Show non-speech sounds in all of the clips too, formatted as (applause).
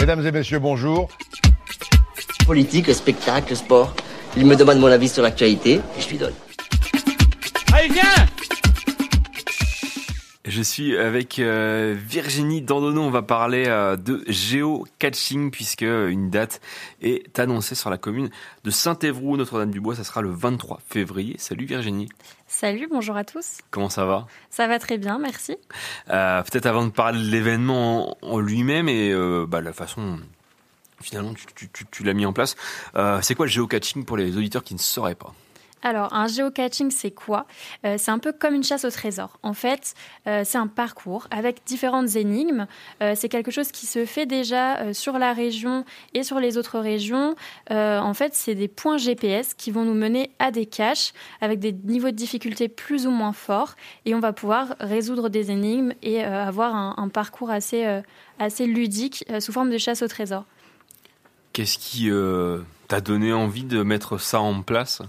Mesdames et messieurs, bonjour. Politique, spectacle, sport. Il me demande mon avis sur l'actualité et je lui donne. Allez, viens Je suis avec euh, Virginie Dandonneau. On va parler euh, de géocaching puisque une date est annoncée sur la commune de Saint-Évroult, Notre-Dame-du-Bois. Ça sera le 23 février. Salut Virginie. Salut, bonjour à tous. Comment ça va? Ça va très bien, merci. Euh, Peut-être avant de parler de l'événement en, en lui-même et bah, la façon finalement tu, tu, tu, tu l'as mis en place. C'est quoi le géocaching pour les auditeurs qui ne sauraient pas? Alors, un géocaching, c'est quoi? Euh, C'est un peu comme une chasse au trésor. En fait, euh, c'est un parcours avec différentes énigmes. Euh, c'est quelque chose qui se fait déjà sur la région et sur les autres régions. En fait, c'est des points GPS qui vont nous mener à des caches avec des niveaux de difficulté plus ou moins forts. Et on va pouvoir résoudre des énigmes et avoir un, un parcours assez, assez ludique sous forme de chasse au trésor. Qu'est-ce qui t'a donné envie de mettre ça en place?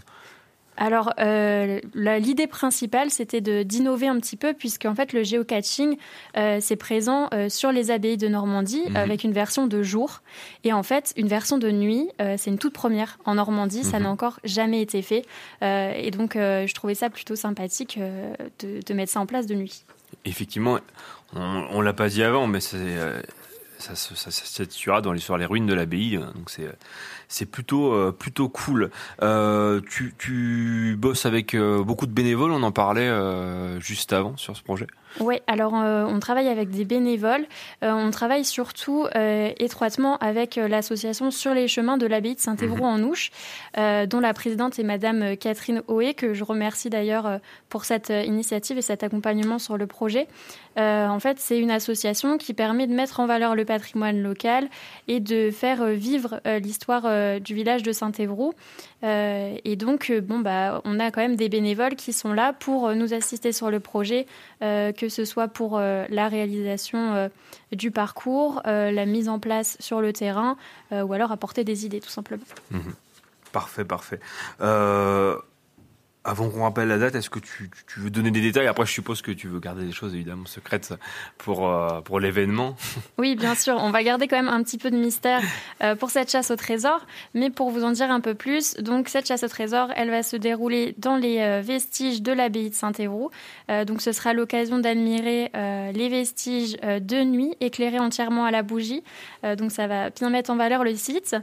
Alors, euh, l'idée principale, c'était d'innover un petit peu, puisque en fait, le géocaching, euh, c'est présent euh, sur les abbayes de Normandie Mhm. avec une version de jour. Et en fait, une version de nuit, euh, c'est une toute première en Normandie. Ça Mhm. n'a encore jamais été fait. Et donc, je trouvais ça plutôt sympathique de, de mettre ça en place de nuit. Effectivement, on, on l'a pas dit avant, mais c'est ça, se- ça, se situera dans les, sur les ruines de l'abbaye, euh, donc c'est c'est plutôt euh, plutôt cool. Euh, tu, tu bosses avec euh, beaucoup de bénévoles, on en parlait juste avant sur ce projet. Oui, alors on travaille avec des bénévoles. On travaille surtout étroitement avec l'association Sur les chemins de l'abbaye de Saint-Évroult en Ouche, euh, dont la présidente est Madame Catherine Hoé, que je remercie d'ailleurs pour cette initiative et cet accompagnement sur le projet. En fait, c'est une association qui permet de mettre en valeur le patrimoine local et de faire euh, vivre euh, l'histoire euh, du village de Saint-Évroult. Et donc, bon, bah, on a quand même des bénévoles qui sont là pour nous assister sur le projet, que ce soit pour la réalisation du parcours, la mise en place sur le terrain, ou alors apporter des idées, tout simplement. Parfait, parfait. Euh, avant qu'on rappelle la date, est-ce que tu, veux donner des détails? Après, je suppose que tu veux garder des choses évidemment secrètes pour euh, pour l'événement. (laughs) Oui, bien sûr, on va garder quand même un petit peu de mystère euh, pour cette chasse au trésor, mais pour vous en dire un peu plus, donc cette chasse au trésor, elle va se dérouler dans les euh, vestiges de l'abbaye de Saint-Évroult. Donc ce sera l'occasion d'admirer les vestiges de nuit éclairés entièrement à la bougie. Donc ça va bien mettre en valeur le site.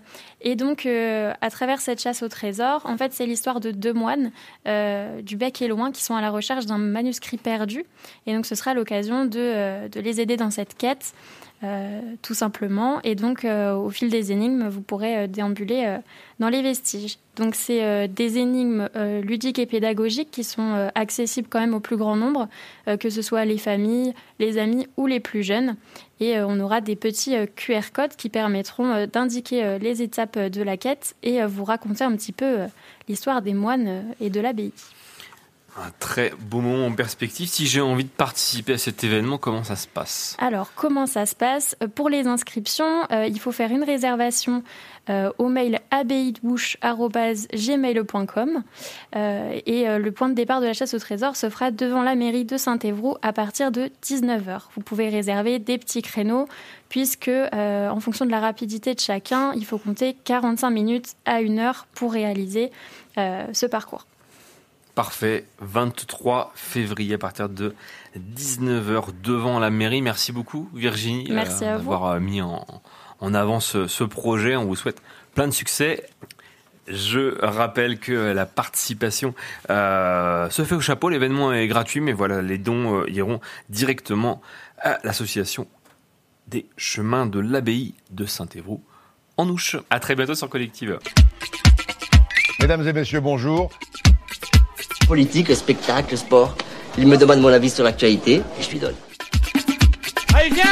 Et donc à travers cette chasse au trésor, en fait c'est l'histoire de deux moines euh, du bec et loin qui sont à la recherche d'un manuscrit perdu. Et donc ce sera l'occasion de, euh, de les aider dans cette quête. Euh, tout simplement. Et donc, euh, au fil des énigmes, vous pourrez euh, déambuler dans les vestiges. Donc, c'est des énigmes ludiques et pédagogiques qui sont accessibles quand même au plus grand nombre, que ce soit les familles, les amis ou les plus jeunes. Et on aura des petits QR codes qui permettront d'indiquer les étapes de la quête et vous raconter un petit peu l'histoire des moines et de l'abbaye. Un très beau moment en perspective. Si j'ai envie de participer à cet événement, comment ça se passe? Alors, comment ça se passe? Euh, Pour les inscriptions, euh, il faut faire une réservation euh, au mail abbaye-de-bouche@gmail.com euh, et le point de départ de la chasse au trésor se fera devant la mairie de Saint-Évroult à partir de 19h. Vous pouvez réserver des petits créneaux puisque en fonction de la rapidité de chacun, il faut compter 45 minutes à une heure pour réaliser ce parcours. Parfait. 23 février à partir de 19h devant la mairie. Merci beaucoup Virginie Merci à vous. d'avoir euh, mis en, en avant ce, ce projet. On vous souhaite plein de succès. Je rappelle que la participation euh, se fait au chapeau. L'événement est gratuit, mais voilà, les dons euh, iront directement à l'association des chemins de l'abbaye de Saint-Évroult en Ouche. À très bientôt sur Collective. Mesdames et messieurs, bonjour. Politique, spectacle, sport. Il me demande mon avis sur l'actualité et je lui donne. Allez, viens